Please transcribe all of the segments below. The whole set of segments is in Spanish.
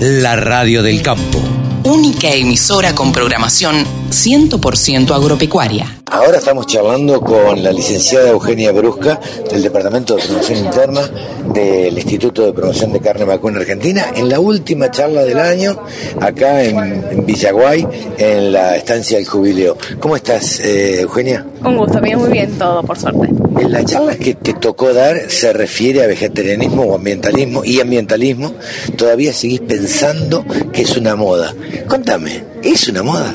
la radio del campo. Única emisora con programación 100% agropecuaria. Ahora estamos charlando con la licenciada Eugenia Brusca del Departamento de Promoción Interna del Instituto de Promoción de Carne Vacuna Argentina en la última charla del año acá en, Villaguay en la estancia del jubileo. ¿Cómo estás, eh, Eugenia? Un gusto, bien, muy bien todo, por suerte. En la charla que te tocó dar se refiere a vegetarianismo o ambientalismo y ambientalismo. Todavía seguís pensando que es una moda. Contame, ¿es una moda?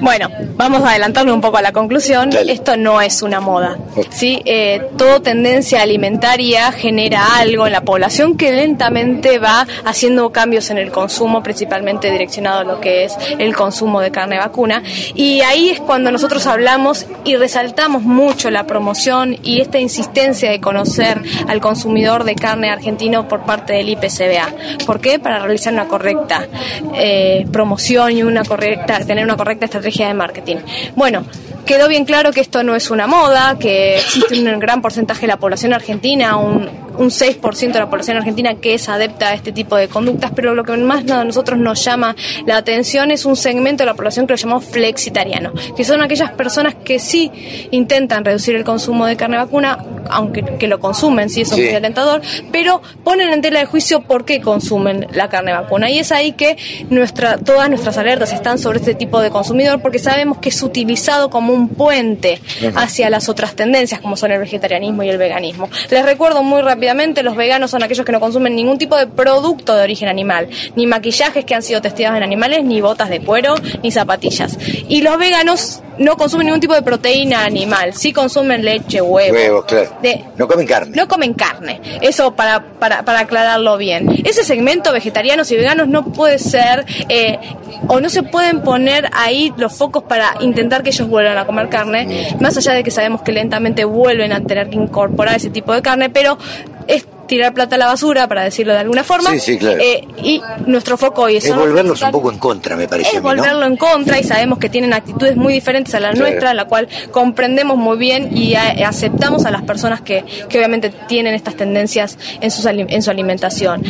Bueno, vamos a adelantarnos un poco a la conclusión. Esto no es una moda. ¿sí? Eh, toda tendencia alimentaria genera algo en la población que lentamente va haciendo cambios en el consumo, principalmente direccionado a lo que es el consumo de carne vacuna. Y ahí es cuando nosotros hablamos y resaltamos mucho la promoción y esta insistencia de conocer al consumidor de carne argentino por parte del IPCBA. ¿Por qué? Para realizar una correcta eh, promoción y una correcta, tener una correcta estrategia de marketing. Bueno, quedó bien claro que esto no es una moda, que existe un gran porcentaje de la población argentina, un un 6% de la población argentina que es adepta a este tipo de conductas, pero lo que más a nosotros nos llama la atención es un segmento de la población que lo llamamos flexitariano, que son aquellas personas que sí intentan reducir el consumo de carne vacuna, aunque que lo consumen, sí, eso es muy alentador, pero ponen en tela de juicio por qué consumen la carne vacuna. Y es ahí que nuestra, todas nuestras alertas están sobre este tipo de consumidor, porque sabemos que es utilizado como un puente hacia las otras tendencias, como son el vegetarianismo y el veganismo. Les recuerdo muy rápidamente los veganos son aquellos que no consumen ningún tipo de producto de origen animal, ni maquillajes que han sido testeados en animales, ni botas de cuero, ni zapatillas. Y los veganos no consumen ningún tipo de proteína animal, sí consumen leche, huevo. Huevos, claro. no comen carne. No comen carne. Eso para, para, para aclararlo bien. Ese segmento vegetarianos y veganos no puede ser, eh, o no se pueden poner ahí los focos para intentar que ellos vuelvan a comer carne, más allá de que sabemos que lentamente vuelven a tener que incorporar ese tipo de carne, pero es tirar plata a la basura, para decirlo de alguna forma. Sí, sí, claro. Eh, y nuestro foco hoy es... Es volverlos un poco en contra, me parece. Es volverlo en contra y sabemos que tienen actitudes muy diferentes a la nuestra, la cual comprendemos muy bien y aceptamos a las personas que, que obviamente tienen estas tendencias en, sus, en su alimentación.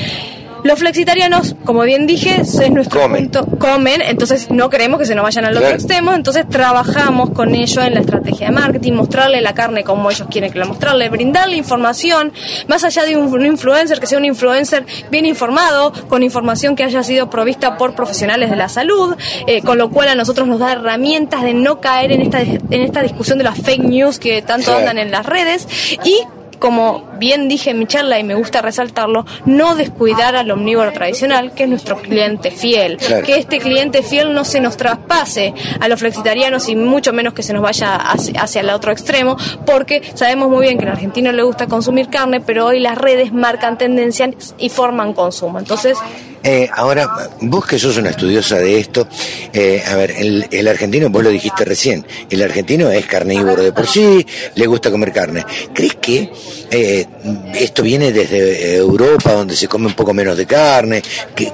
Los flexitarianos, como bien dije, es nuestro punto, comen, entonces no queremos que se nos vayan al otro extremo, entonces trabajamos con ellos en la estrategia de marketing, mostrarle la carne como ellos quieren que la mostrarle, brindarle información, más allá de un, influencer, que sea un influencer bien informado, con información que haya sido provista por profesionales de la salud, eh, con lo cual a nosotros nos da herramientas de no caer en esta, en esta discusión de las fake news que tanto andan en las redes y como bien dije en mi charla y me gusta resaltarlo, no descuidar al omnívoro tradicional, que es nuestro cliente fiel. Que este cliente fiel no se nos traspase a los flexitarianos y mucho menos que se nos vaya hacia, el otro extremo, porque sabemos muy bien que en argentino le gusta consumir carne, pero hoy las redes marcan tendencias y forman consumo. Entonces, eh, ahora, vos que sos una estudiosa de esto, eh, a ver, el, argentino, vos lo dijiste recién, el argentino es carnívoro de por sí, le gusta comer carne. ¿Crees que eh, esto viene desde Europa, donde se come un poco menos de carne?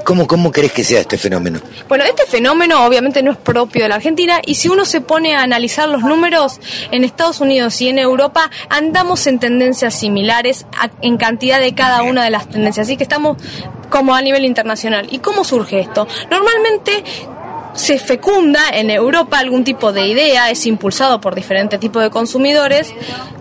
¿Cómo, ¿Cómo crees que sea este fenómeno? Bueno, este fenómeno obviamente no es propio de la Argentina y si uno se pone a analizar los números, en Estados Unidos y en Europa andamos en tendencias similares en cantidad de cada una de las tendencias. Así que estamos como a nivel internacional. ¿Y cómo surge esto? Normalmente se fecunda en Europa algún tipo de idea, es impulsado por diferentes tipos de consumidores,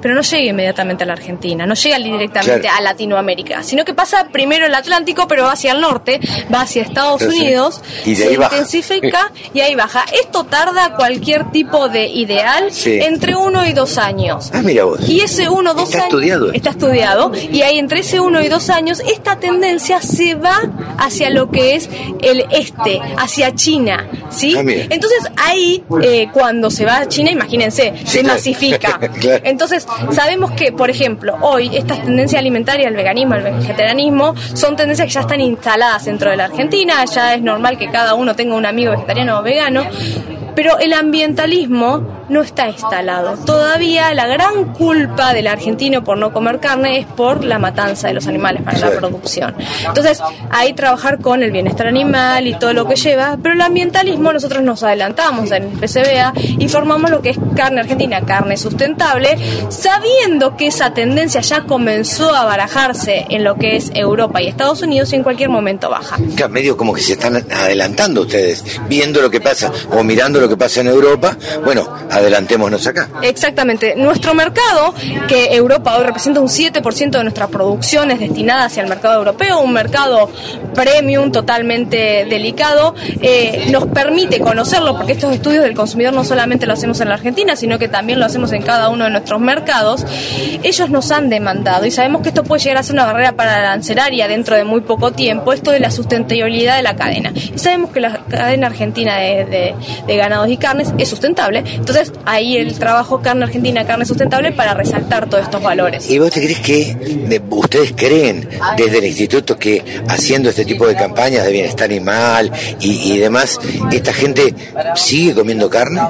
pero no llega inmediatamente a la Argentina, no llega directamente a Latinoamérica, sino que pasa primero el Atlántico, pero va hacia el norte, va hacia Estados Unidos, y se intensifica y ahí baja. Esto tarda cualquier tipo de ideal entre uno y dos años. Ah, mira vos. Y ese uno o dos está Estudiado. Está estudiado. Y ahí entre ese uno y dos años, esta tendencia se va hacia lo que es el este, hacia China ¿sí? Ah, Entonces ahí, eh, cuando se va a China, imagínense, se masifica. Entonces, sabemos que, por ejemplo, hoy estas tendencias alimentarias, el veganismo, el vegetarianismo, son tendencias que ya están instaladas dentro de la Argentina, ya es normal que cada uno tenga un amigo vegetariano o vegano, pero el ambientalismo no está instalado. Todavía la gran culpa del argentino por no comer carne es por la matanza de los animales para la producción. Entonces, ahí trabajar con el bienestar animal y todo lo que lleva, pero el ambientalismo nosotros nos adelantamos en PCBA y formamos lo que es carne argentina, carne sustentable, sabiendo que esa tendencia ya comenzó a barajarse en lo que es Europa y Estados Unidos y en cualquier momento baja. medio como que se están adelantando ustedes, viendo lo que pasa o mirando lo que pasa en Europa, bueno, adelantémonos acá. Exactamente. Nuestro mercado, que Europa hoy representa un 7% de nuestra producción, es destinada hacia el mercado europeo, un mercado premium totalmente delicado, eh, nos permite conocerlo, porque estos estudios del consumidor no solamente lo hacemos en la Argentina, sino que también lo hacemos en cada uno de nuestros mercados. Ellos nos han demandado y sabemos que esto puede llegar a ser una barrera para la lanceraria dentro de muy poco tiempo, esto de la sustentabilidad de la cadena. Y sabemos que la cadena argentina de, de ganados y carnes es sustentable, entonces ahí el trabajo carne argentina, carne sustentable para resaltar todos estos valores. ¿Y vos te crees que ustedes creen desde el instituto que haciendo este tipo de campañas de bienestar animal y, y demás, esta gente sigue comiendo carne?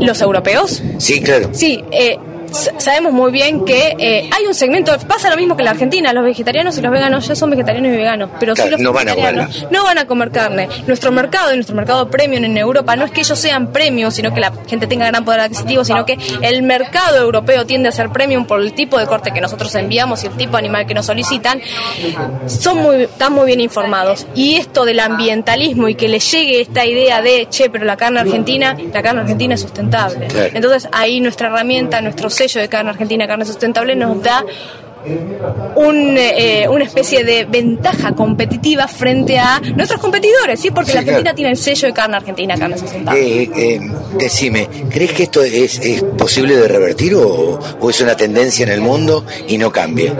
¿Los europeos? Sí, claro. Sí, eh, sabemos muy bien que eh, hay un segmento, pasa lo mismo que en la Argentina, los vegetarianos y los veganos ya son vegetarianos y veganos, pero si los no van a comer. no van a comer carne. Nuestro mercado y nuestro mercado premium en Europa no es que ellos sean premium, sino que la gente tenga gran poder adquisitivo, sino que el mercado europeo tiende a ser premium por el tipo de corte que nosotros enviamos y el tipo de animal que nos solicitan. Son muy, están muy bien informados. Y esto del ambientalismo y que les llegue esta idea de, che, pero la carne argentina, la carne argentina es sustentable. Entonces ahí nuestra herramienta, nuestro sello de carne argentina, carne sustentable, nos da un, eh, una especie de ventaja competitiva frente a nuestros competidores, ¿sí? Porque la Argentina tiene el sello de carne argentina, carne sustentable. Eh, eh, decime, ¿crees que esto es, es posible de revertir o, o, es una tendencia en el mundo y no cambie?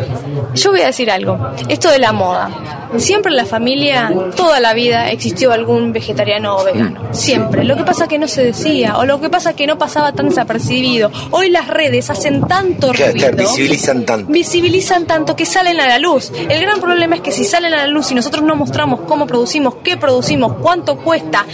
Yo voy a decir algo, esto de la moda. Siempre en la familia, toda la vida, existió algún vegetariano o vegano. Mm. Siempre. Lo que pasa que no se decía, o lo que pasa que no pasaba tan desapercibido. Hoy las redes hacen tanto ruido. visibilizan tanto visibilizan tanto que salen a la luz. El gran problema es que si salen a la luz y nosotros no mostramos cómo producimos, qué producimos, cuánto cuesta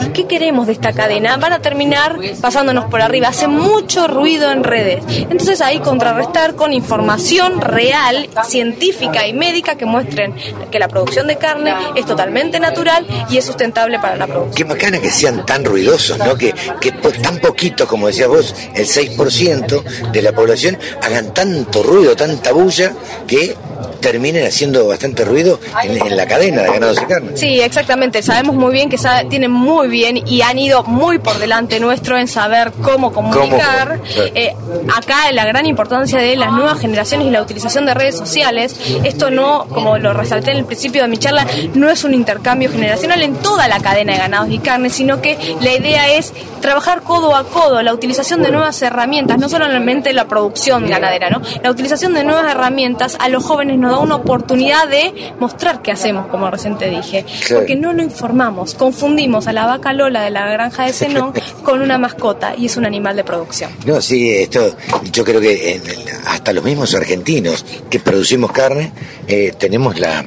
y qué queremos de esta cadena, van a terminar pasándonos por arriba. Hace mucho ruido en redes. Entonces ahí contrarrestar con información real, científica y médica que muestren que la producción de carne es totalmente natural y es sustentable para la producción. Qué bacana que sean tan ruidosos, ¿no? Que, que tan poquitos, como decías vos, el 6% de la población hagan tanto ruido, tanta bulla que terminen haciendo bastante ruido en, la cadena de ganados y carne. Sí, exactamente. Sabemos muy bien que tienen muy bien y han ido muy por delante nuestro en saber cómo comunicar. Eh, acá la gran importancia de las nuevas generaciones y la utilización de redes sociales. Esto no, como lo resalté en el principio de mi charla, no es un intercambio generacional en toda la cadena de ganados y carne, sino que la idea es trabajar codo a codo, la utilización de nuevas herramientas, no solamente la producción ganadera, ¿no? La utilización de nuevas herramientas a los jóvenes nos da una oportunidad de mostrar qué hacemos, como recién te dije. Porque no lo informamos, confundimos a la vaca Lola de la granja de Zenón con una mascota y es un animal de producción. No, sí, esto yo creo que hasta los mismos argentinos que producimos carne eh, tenemos la...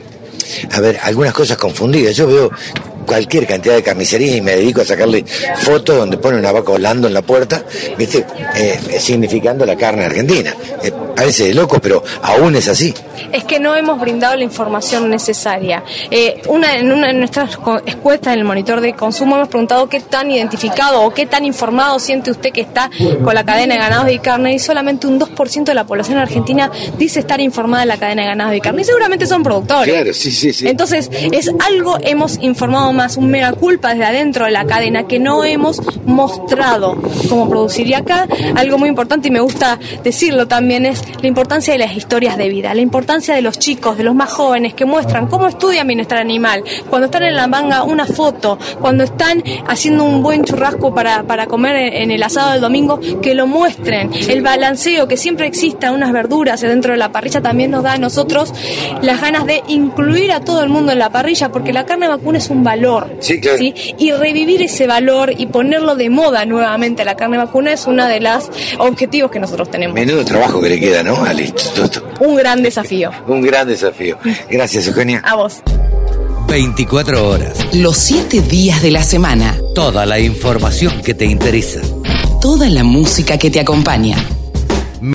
A ver, algunas cosas confundidas. Yo veo cualquier cantidad de carnicería y me dedico a sacarle fotos donde pone una vaca volando en la puerta, ¿viste? Eh, significando la carne argentina. Eh, parece de loco, pero aún es así. Es que no hemos brindado la información necesaria. Eh, una, en una de nuestras encuestas en el monitor de consumo hemos preguntado qué tan identificado o qué tan informado siente usted que está con la cadena de ganados y carne y solamente un 2% de la población argentina dice estar informada de la cadena de ganados y carne. Y seguramente son productores. Claro, sí, sí, sí. Entonces, es algo hemos informado más un mega culpa desde adentro de la cadena que no hemos mostrado cómo produciría acá. Algo muy importante y me gusta decirlo también es la importancia de las historias de vida, la importancia de los chicos, de los más jóvenes que muestran cómo estudian bienestar animal, cuando están en la manga una foto, cuando están haciendo un buen churrasco para, para comer en el asado del domingo, que lo muestren, el balanceo, que siempre exista unas verduras dentro de la parrilla también nos da a nosotros las ganas de incluir a todo el mundo en la parrilla, porque la carne vacuna es un valor Sí, Y revivir ese valor y ponerlo de moda nuevamente la carne vacuna es uno de los objetivos que nosotros tenemos. Menudo trabajo que le queda, ¿no? Al instituto. Un gran desafío. Un gran desafío. Gracias, Eugenia. A vos. 24 horas. Los 7 días de la semana. Toda la información que te interesa. toda la música que te acompaña.